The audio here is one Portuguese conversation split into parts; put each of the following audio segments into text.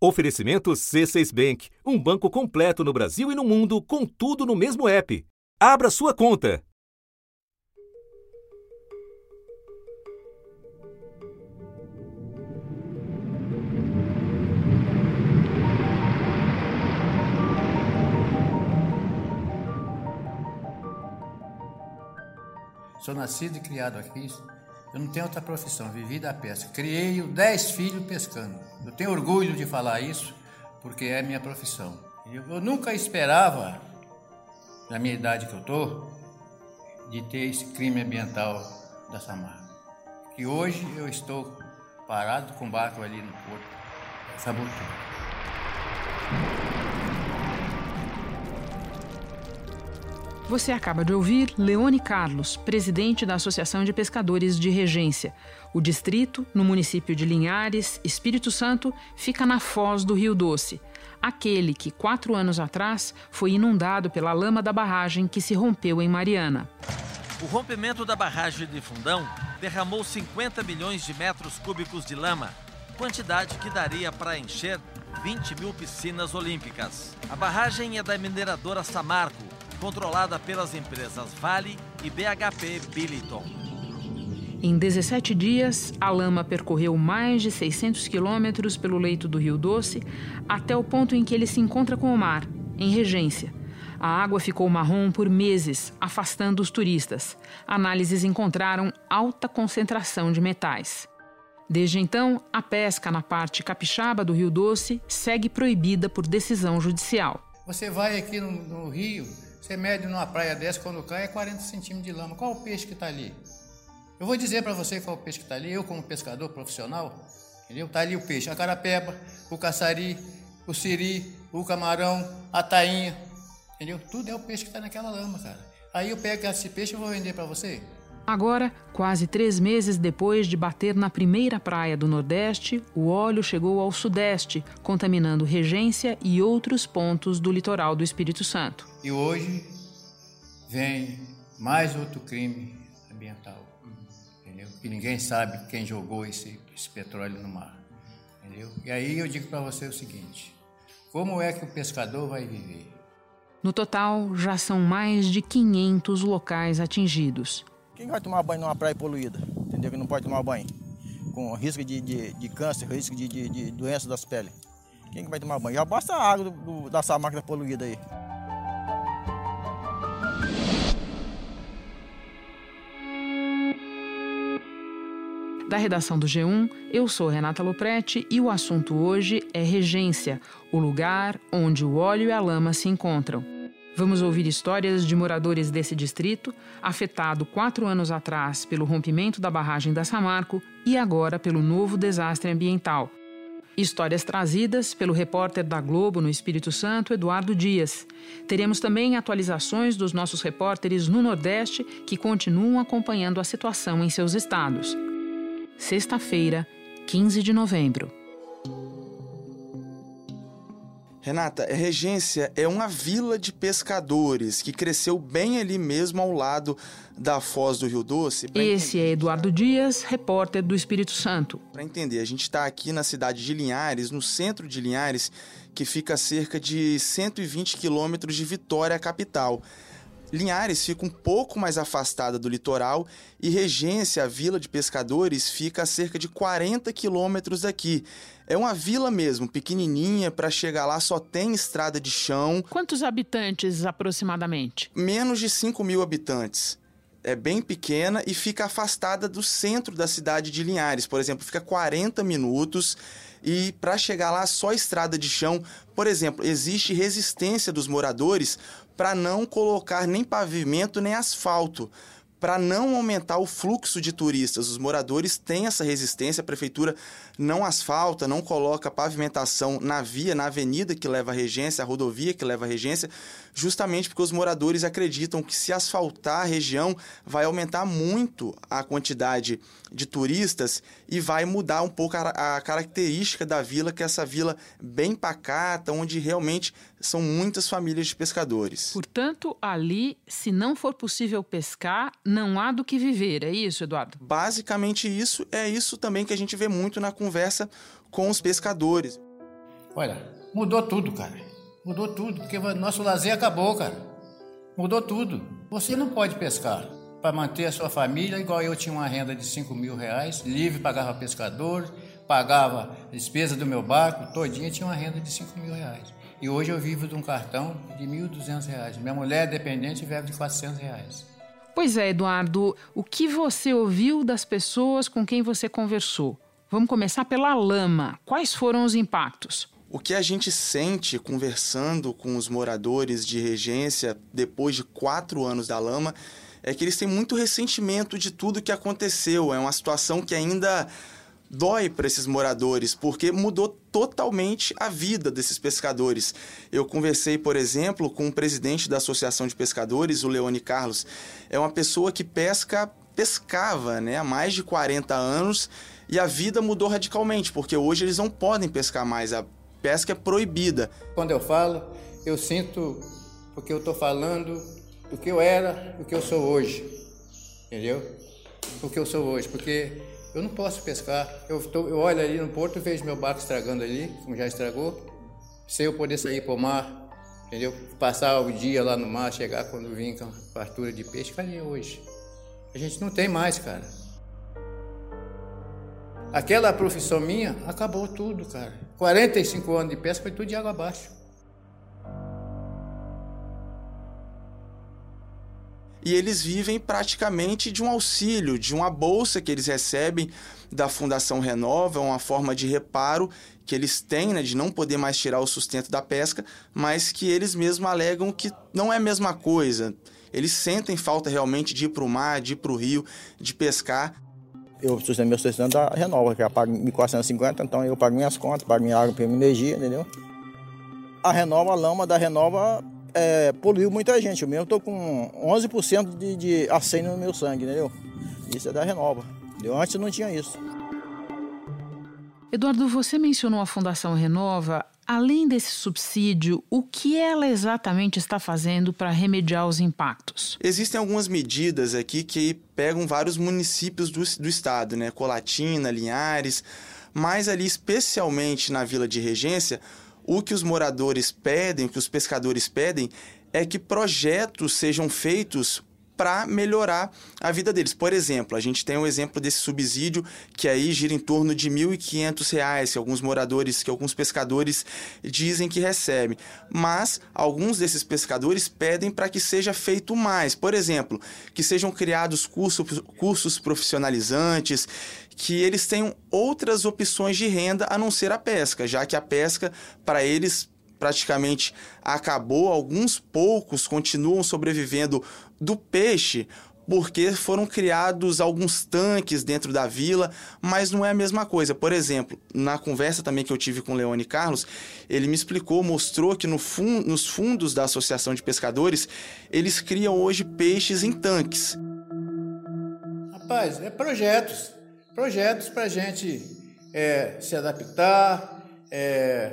Oferecimento C6 Bank, um banco completo no Brasil e no mundo, com tudo no mesmo app. Abra sua conta. Sou nascido e criado aqui. Eu não tenho outra profissão, vivi da pesca. Criei dez filhos pescando. Eu tenho orgulho de falar isso, porque é minha profissão. Eu nunca esperava, na minha idade que eu estou, de ter esse crime ambiental da Samar. Que hoje eu estou parado com o barco ali no porto, sabotando. Você acaba de ouvir Leone Carlos, presidente da Associação de Pescadores de Regência. O distrito, no município de Linhares, Espírito Santo, fica na foz do Rio Doce. Aquele que, quatro anos atrás, foi inundado pela lama da barragem que se rompeu em Mariana. O rompimento da barragem de Fundão derramou 50 milhões de metros cúbicos de lama, quantidade que daria para encher 20 mil piscinas olímpicas. A barragem é da mineradora Samarco, controlada pelas empresas Vale e BHP Billiton. Em 17 dias, a lama percorreu mais de 600 quilômetros pelo leito do Rio Doce até o ponto em que ele se encontra com o mar, em Regência. A água ficou marrom por meses, afastando os turistas. Análises encontraram alta concentração de metais. Desde então, a pesca na parte capixaba do Rio Doce segue proibida por decisão judicial. Você vai aqui no, no Rio, você mede numa praia dessa, quando cai, é 40 centímetros de lama. Qual o peixe que está ali? Eu vou dizer para você qual o peixe que está ali. Eu, como pescador profissional, entendeu? Está ali o peixe, a carapeba, o caçari, o siri, o camarão, a tainha, entendeu? Tudo é o peixe que está naquela lama, cara. Aí eu pego esse peixe e vou vender para você. Agora, quase três meses depois de bater na primeira praia do Nordeste, o óleo chegou ao Sudeste, contaminando Regência e outros pontos do litoral do Espírito Santo. E hoje vem mais outro crime ambiental, entendeu? Que ninguém sabe quem jogou esse, esse petróleo no mar, entendeu? E aí eu digo para você o seguinte: como é que o pescador vai viver? No total, já são mais de 500 locais atingidos. Quem vai tomar banho numa praia poluída? Entendeu? Que não pode tomar banho. Com risco de, de, de câncer, risco de, de, de doença das peles. Quem que vai tomar banho? Já basta a água do, do, dessa máquina poluída aí. Da redação do G1, eu sou Renata Loprete e o assunto hoje é regência, o lugar onde o óleo e a lama se encontram. Vamos ouvir histórias de moradores desse distrito, afetado quatro anos atrás pelo rompimento da barragem da Samarco e agora pelo novo desastre ambiental. Histórias trazidas pelo repórter da Globo no Espírito Santo, Eduardo Dias. Teremos também atualizações dos nossos repórteres no Nordeste que continuam acompanhando a situação em seus estados. Sexta-feira, 15 de novembro. Renata, Regência é uma vila de pescadores que cresceu bem ali mesmo ao lado da Foz do Rio Doce. Esse é Eduardo Dias, repórter do Espírito Santo. Para entender, a gente está aqui na cidade de Linhares, no centro de Linhares, que fica a cerca de 120 quilômetros de Vitória, capital. Linhares fica um pouco mais afastada do litoral e Regência, a vila de pescadores, fica a cerca de 40 quilômetros daqui. É uma vila mesmo, pequenininha, para chegar lá só tem estrada de chão. Quantos habitantes aproximadamente? Menos de 5 mil habitantes. É bem pequena e fica afastada do centro da cidade de Linhares. Por exemplo, fica 40 minutos e para chegar lá só estrada de chão. Por exemplo, existe resistência dos moradores para não colocar nem pavimento nem asfalto para não aumentar o fluxo de turistas. Os moradores têm essa resistência, a prefeitura não asfalta, não coloca pavimentação na via, na avenida que leva a regência, a rodovia que leva a regência, justamente porque os moradores acreditam que se asfaltar a região vai aumentar muito a quantidade de turistas e vai mudar um pouco a, a característica da vila, que é essa vila bem pacata, onde realmente são muitas famílias de pescadores. Portanto, ali, se não for possível pescar, não há do que viver, é isso, Eduardo? Basicamente isso, é isso também que a gente vê muito na conversa com os pescadores. Olha, mudou tudo, cara. Mudou tudo, porque nosso lazer acabou, cara. Mudou tudo. Você não pode pescar para manter a sua família, igual eu tinha uma renda de 5 mil reais, livre, pagava pescador, pagava despesa do meu barco, todinha tinha uma renda de 5 mil reais. E hoje eu vivo de um cartão de 1.200 reais. Minha mulher é dependente e vive de 400 reais. Pois é, Eduardo, o que você ouviu das pessoas com quem você conversou? Vamos começar pela lama. Quais foram os impactos? O que a gente sente conversando com os moradores de regência depois de quatro anos da lama é que eles têm muito ressentimento de tudo que aconteceu. É uma situação que ainda dói para esses moradores, porque mudou totalmente a vida desses pescadores. Eu conversei, por exemplo, com o presidente da Associação de Pescadores, o Leone Carlos. É uma pessoa que pesca, pescava né, há mais de 40 anos e a vida mudou radicalmente, porque hoje eles não podem pescar mais, a pesca é proibida. Quando eu falo, eu sinto porque eu estou falando do que eu era, do que eu sou hoje. Entendeu? Do que eu sou hoje, porque eu não posso pescar. Eu, tô, eu olho ali no porto, vejo meu barco estragando ali, como já estragou. Sem eu poder sair para o mar, entendeu? Passar o dia lá no mar, chegar quando vim com fartura de peixe, cadê hoje? A gente não tem mais, cara. Aquela profissão minha acabou tudo, cara. 45 anos de pesca foi tudo de água abaixo. E eles vivem praticamente de um auxílio, de uma bolsa que eles recebem da Fundação Renova, uma forma de reparo que eles têm, né, de não poder mais tirar o sustento da pesca, mas que eles mesmos alegam que não é a mesma coisa. Eles sentem falta realmente de ir para o mar, de ir para o rio, de pescar. Eu sustento meu sustento da Renova, que eu pago 1.450, então eu pago minhas contas, pago minha água, minha energia, entendeu? A Renova, a lama da Renova é, poluiu muita gente. Eu mesmo estou com 11% de, de arsênio no meu sangue, entendeu? Isso é da Renova. Entendeu? Antes não tinha isso. Eduardo, você mencionou a Fundação Renova. Além desse subsídio, o que ela exatamente está fazendo para remediar os impactos? Existem algumas medidas aqui que pegam vários municípios do, do estado, né? Colatina, Linhares, mas ali especialmente na Vila de Regência, o que os moradores pedem, o que os pescadores pedem, é que projetos sejam feitos para melhorar a vida deles. Por exemplo, a gente tem um exemplo desse subsídio que aí gira em torno de R$ 1.500, que alguns moradores, que alguns pescadores dizem que recebem. Mas alguns desses pescadores pedem para que seja feito mais. Por exemplo, que sejam criados cursos, cursos profissionalizantes, que eles tenham outras opções de renda a não ser a pesca, já que a pesca, para eles, praticamente acabou, alguns poucos continuam sobrevivendo do peixe, porque foram criados alguns tanques dentro da vila, mas não é a mesma coisa. Por exemplo, na conversa também que eu tive com o Leone Carlos, ele me explicou, mostrou que no fun nos fundos da Associação de Pescadores, eles criam hoje peixes em tanques. Rapaz, é projetos projetos para a gente é, se adaptar, é,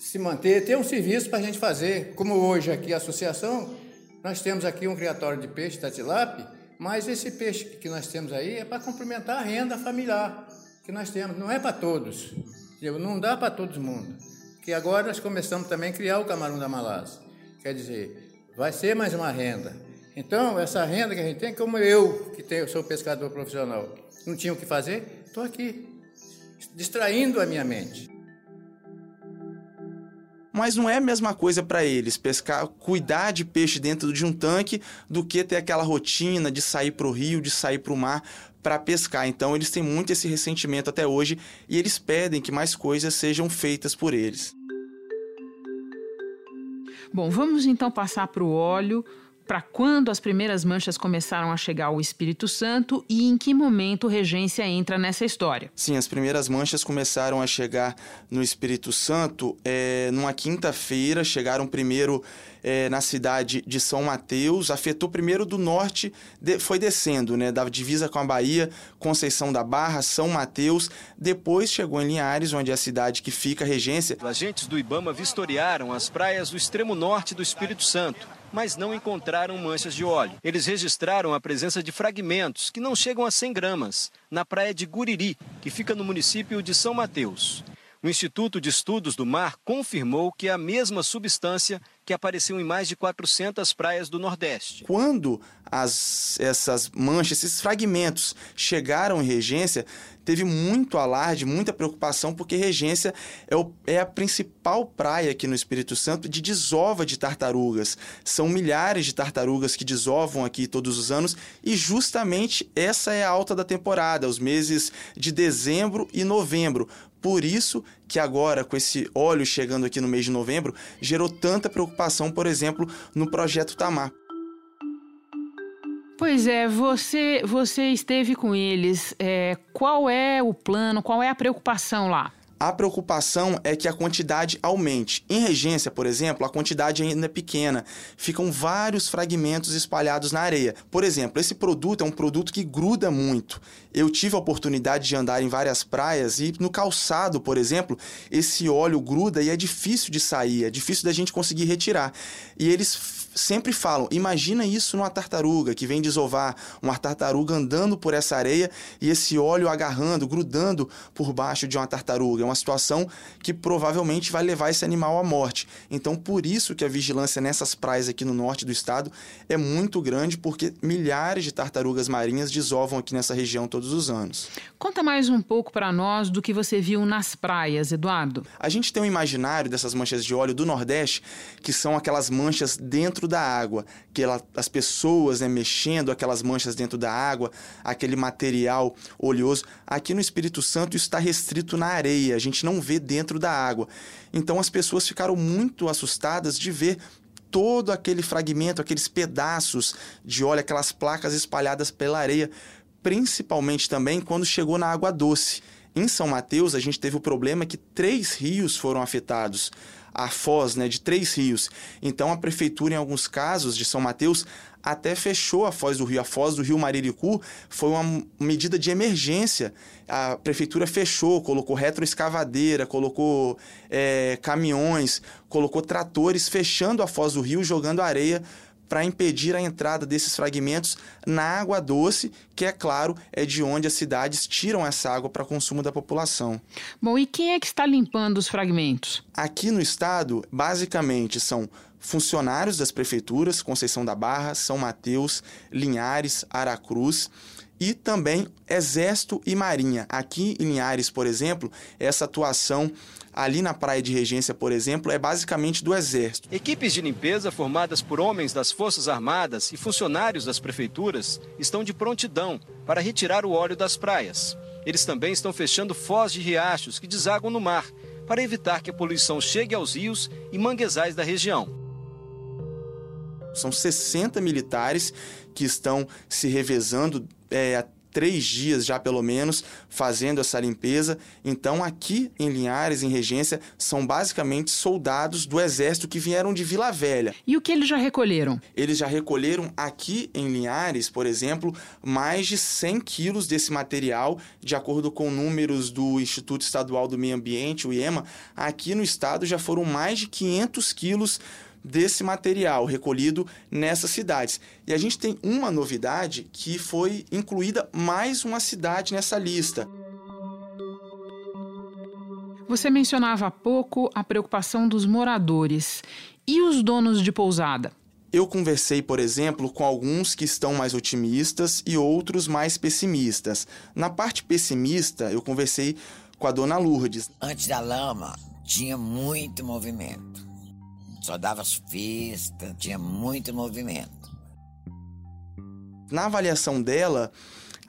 se manter, ter um serviço para a gente fazer. Como hoje aqui a associação, nós temos aqui um criatório de peixe da tilápia, mas esse peixe que nós temos aí é para complementar a renda familiar que nós temos, não é para todos, não dá para todo mundo. Que agora nós começamos também a criar o camarão da Malásia, quer dizer, vai ser mais uma renda. Então, essa renda que a gente tem, como eu, que tenho, sou pescador profissional, não tinha o que fazer, estou aqui, distraindo a minha mente. Mas não é a mesma coisa para eles pescar, cuidar de peixe dentro de um tanque do que ter aquela rotina de sair para o rio, de sair para o mar para pescar. Então eles têm muito esse ressentimento até hoje e eles pedem que mais coisas sejam feitas por eles. Bom, vamos então passar para o óleo para quando as primeiras manchas começaram a chegar ao Espírito Santo e em que momento Regência entra nessa história? Sim, as primeiras manchas começaram a chegar no Espírito Santo é, numa quinta-feira. Chegaram primeiro é, na cidade de São Mateus, afetou primeiro do norte, de, foi descendo, né, da divisa com a Bahia, Conceição da Barra, São Mateus, depois chegou em Linhares, onde é a cidade que fica a regência. Agentes do Ibama vistoriaram as praias do extremo norte do Espírito Santo mas não encontraram manchas de óleo. Eles registraram a presença de fragmentos, que não chegam a 100 gramas, na praia de Guriri, que fica no município de São Mateus. O Instituto de Estudos do Mar confirmou que é a mesma substância que apareceu em mais de 400 praias do Nordeste. Quando as, essas manchas, esses fragmentos chegaram em Regência, teve muito alarde, muita preocupação, porque Regência é, o, é, a principal praia aqui no Espírito Santo de desova de tartarugas. São milhares de tartarugas que desovam aqui todos os anos e justamente essa é a alta da temporada, os meses de dezembro e novembro. Por isso que agora, com esse óleo chegando aqui no mês de novembro, gerou tanta preocupação, por exemplo, no projeto Tamar. Pois é, você, você esteve com eles. É, qual é o plano, qual é a preocupação lá? A preocupação é que a quantidade aumente. Em regência, por exemplo, a quantidade ainda é pequena. Ficam vários fragmentos espalhados na areia. Por exemplo, esse produto é um produto que gruda muito. Eu tive a oportunidade de andar em várias praias e no calçado, por exemplo, esse óleo gruda e é difícil de sair, é difícil da gente conseguir retirar. E eles sempre falam: imagina isso numa tartaruga que vem desovar, uma tartaruga andando por essa areia e esse óleo agarrando, grudando por baixo de uma tartaruga. É uma situação que provavelmente vai levar esse animal à morte. Então, por isso que a vigilância nessas praias aqui no norte do estado é muito grande, porque milhares de tartarugas marinhas desovam aqui nessa região todos os anos. Conta mais um pouco para nós do que você viu nas praias, Eduardo. A gente tem um imaginário dessas manchas de óleo do Nordeste, que são aquelas manchas dentro dentro da água, que ela, as pessoas né, mexendo aquelas manchas dentro da água, aquele material oleoso. Aqui no Espírito Santo está restrito na areia, a gente não vê dentro da água. Então as pessoas ficaram muito assustadas de ver todo aquele fragmento, aqueles pedaços de óleo, aquelas placas espalhadas pela areia, principalmente também quando chegou na água doce. Em São Mateus, a gente teve o problema que três rios foram afetados a foz né, de Três Rios. Então a prefeitura, em alguns casos de São Mateus, até fechou a foz do rio. A foz do rio Mariricu foi uma medida de emergência. A prefeitura fechou, colocou retroescavadeira, colocou é, caminhões, colocou tratores fechando a foz do rio, jogando areia para impedir a entrada desses fragmentos na água doce, que é claro, é de onde as cidades tiram essa água para consumo da população. Bom, e quem é que está limpando os fragmentos? Aqui no estado, basicamente são funcionários das prefeituras, Conceição da Barra, São Mateus, Linhares, Aracruz e também Exército e Marinha. Aqui em Linhares, por exemplo, essa atuação ali na Praia de Regência, por exemplo, é basicamente do Exército. Equipes de limpeza formadas por homens das Forças Armadas e funcionários das prefeituras estão de prontidão para retirar o óleo das praias. Eles também estão fechando foz de riachos que desaguam no mar para evitar que a poluição chegue aos rios e manguezais da região. São 60 militares que estão se revezando é, três dias já pelo menos fazendo essa limpeza. Então, aqui em Linhares, em Regência, são basicamente soldados do exército que vieram de Vila Velha. E o que eles já recolheram? Eles já recolheram aqui em Linhares, por exemplo, mais de 100 quilos desse material, de acordo com números do Instituto Estadual do Meio Ambiente, o IEMA. Aqui no estado já foram mais de 500 quilos desse material recolhido nessas cidades. E a gente tem uma novidade que foi incluída mais uma cidade nessa lista. Você mencionava há pouco a preocupação dos moradores e os donos de pousada. Eu conversei, por exemplo, com alguns que estão mais otimistas e outros mais pessimistas. Na parte pessimista, eu conversei com a dona Lourdes. Antes da lama, tinha muito movimento só dava as festas, tinha muito movimento. Na avaliação dela,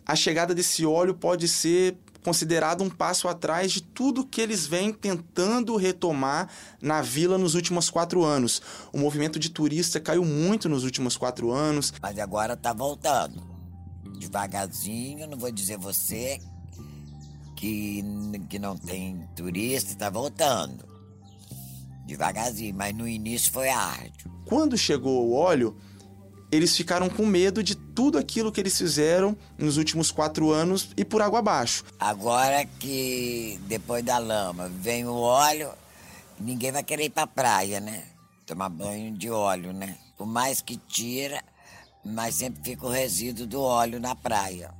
a chegada desse óleo pode ser considerado um passo atrás de tudo que eles vêm tentando retomar na vila nos últimos quatro anos. O movimento de turista caiu muito nos últimos quatro anos. Mas agora está voltando. Devagarzinho, não vou dizer você que, que não tem turista, está voltando devagarzinho, mas no início foi árduo. Quando chegou o óleo, eles ficaram com medo de tudo aquilo que eles fizeram nos últimos quatro anos e por água abaixo. Agora que depois da lama vem o óleo, ninguém vai querer ir pra praia, né? Tomar banho de óleo, né? Por mais que tira, mas sempre fica o resíduo do óleo na praia.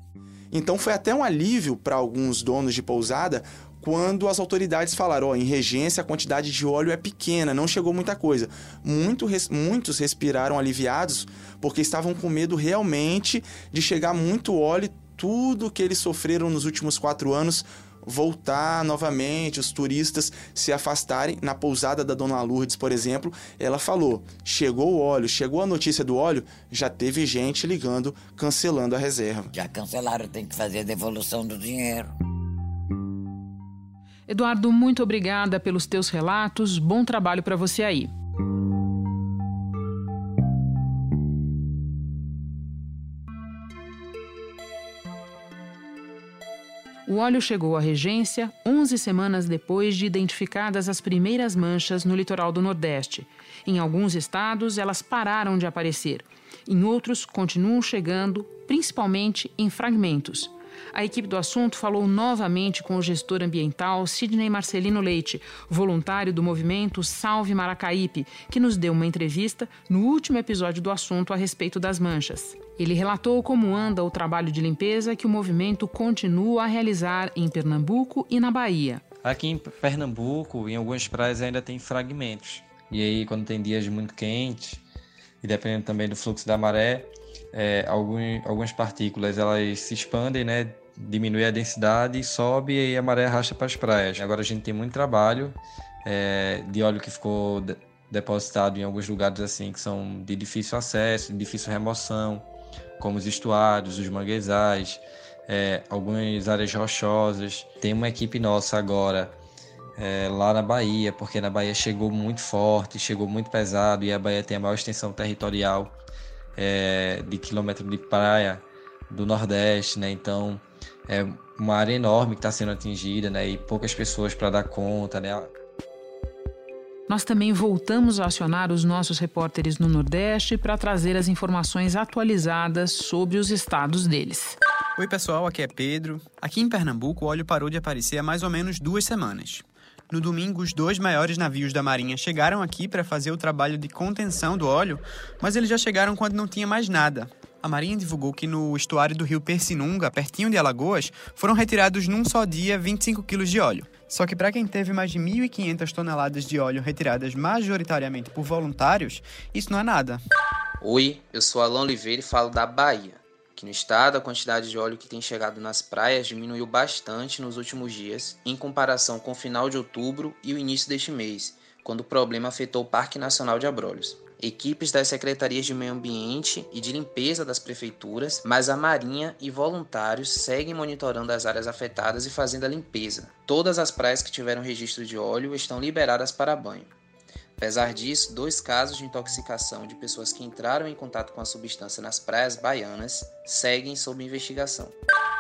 Então foi até um alívio para alguns donos de pousada quando as autoridades falaram, ó, em regência a quantidade de óleo é pequena, não chegou muita coisa. Muito, muitos respiraram aliviados porque estavam com medo realmente de chegar muito óleo, tudo que eles sofreram nos últimos quatro anos voltar novamente, os turistas se afastarem. Na pousada da Dona Lourdes, por exemplo, ela falou: chegou o óleo, chegou a notícia do óleo, já teve gente ligando, cancelando a reserva. Já cancelaram, tem que fazer a devolução do dinheiro. Eduardo, muito obrigada pelos teus relatos. Bom trabalho para você aí. O óleo chegou à regência 11 semanas depois de identificadas as primeiras manchas no litoral do Nordeste. Em alguns estados, elas pararam de aparecer. Em outros, continuam chegando, principalmente em fragmentos. A equipe do assunto falou novamente com o gestor ambiental Sidney Marcelino Leite, voluntário do movimento Salve Maracaípe, que nos deu uma entrevista no último episódio do assunto a respeito das manchas. Ele relatou como anda o trabalho de limpeza que o movimento continua a realizar em Pernambuco e na Bahia. Aqui em Pernambuco, em algumas praias ainda tem fragmentos. E aí, quando tem dias muito quentes, e dependendo também do fluxo da maré, é, alguns, algumas partículas elas se expandem, né? Diminui a densidade, sobe e a maré arrasta para as praias. Agora a gente tem muito trabalho é, de óleo que ficou de, depositado em alguns lugares assim que são de difícil acesso, de difícil remoção, como os estuários, os manguezais, é, algumas áreas rochosas. Tem uma equipe nossa agora é, lá na Bahia, porque na Bahia chegou muito forte, chegou muito pesado e a Bahia tem a maior extensão territorial é, de quilômetro de praia do Nordeste, né? Então é uma área enorme que está sendo atingida, né? E poucas pessoas para dar conta, né? Nós também voltamos a acionar os nossos repórteres no Nordeste para trazer as informações atualizadas sobre os estados deles. Oi, pessoal, aqui é Pedro. Aqui em Pernambuco, o óleo parou de aparecer há mais ou menos duas semanas. No domingo, os dois maiores navios da Marinha chegaram aqui para fazer o trabalho de contenção do óleo, mas eles já chegaram quando não tinha mais nada. A Marinha divulgou que no estuário do rio Persinunga, pertinho de Alagoas, foram retirados num só dia 25 quilos de óleo. Só que para quem teve mais de 1.500 toneladas de óleo retiradas majoritariamente por voluntários, isso não é nada. Oi, eu sou Alan Oliveira e falo da Bahia. Aqui no estado, a quantidade de óleo que tem chegado nas praias diminuiu bastante nos últimos dias, em comparação com o final de outubro e o início deste mês, quando o problema afetou o Parque Nacional de Abrolhos. Equipes das secretarias de meio ambiente e de limpeza das prefeituras, mas a Marinha e voluntários seguem monitorando as áreas afetadas e fazendo a limpeza. Todas as praias que tiveram registro de óleo estão liberadas para banho. Apesar disso, dois casos de intoxicação de pessoas que entraram em contato com a substância nas praias baianas seguem sob investigação.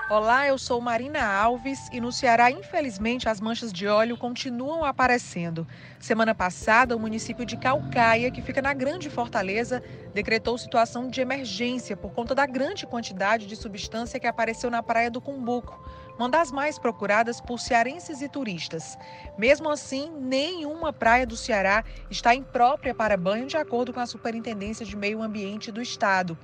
Olá, eu sou Marina Alves e no Ceará, infelizmente, as manchas de óleo continuam aparecendo. Semana passada, o município de Calcaia, que fica na Grande Fortaleza, decretou situação de emergência por conta da grande quantidade de substância que apareceu na praia do Cumbuco uma das mais procuradas por cearenses e turistas. Mesmo assim, nenhuma praia do Ceará está imprópria para banho, de acordo com a Superintendência de Meio Ambiente do Estado.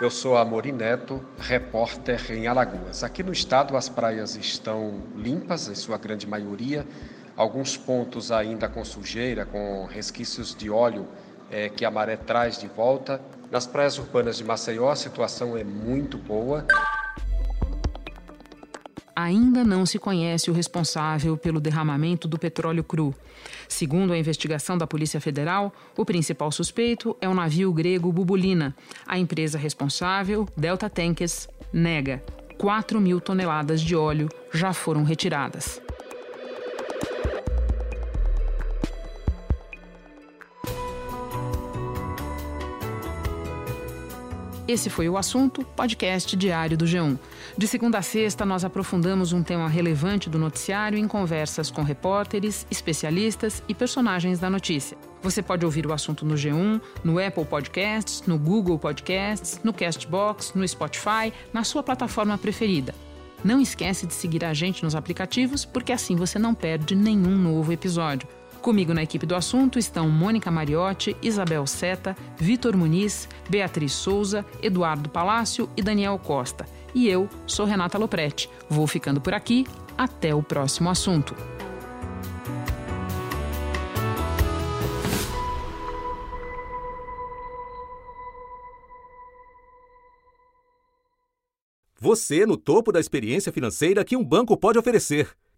Eu sou Amorim Neto, repórter em Alagoas. Aqui no estado, as praias estão limpas, em sua grande maioria. Alguns pontos ainda com sujeira, com resquícios de óleo é, que a maré traz de volta. Nas praias urbanas de Maceió, a situação é muito boa ainda não se conhece o responsável pelo derramamento do petróleo cru. Segundo a investigação da Polícia Federal, o principal suspeito é o navio grego Bubulina. A empresa responsável, Delta Tankers, nega. 4 mil toneladas de óleo já foram retiradas. Esse foi o assunto, podcast diário do G1. De segunda a sexta, nós aprofundamos um tema relevante do noticiário em conversas com repórteres, especialistas e personagens da notícia. Você pode ouvir o assunto no G1, no Apple Podcasts, no Google Podcasts, no Castbox, no Spotify, na sua plataforma preferida. Não esquece de seguir a gente nos aplicativos, porque assim você não perde nenhum novo episódio. Comigo na equipe do assunto estão Mônica Mariotti, Isabel Seta, Vitor Muniz, Beatriz Souza, Eduardo Palácio e Daniel Costa. E eu sou Renata Loprete. Vou ficando por aqui. Até o próximo assunto. Você no topo da experiência financeira que um banco pode oferecer.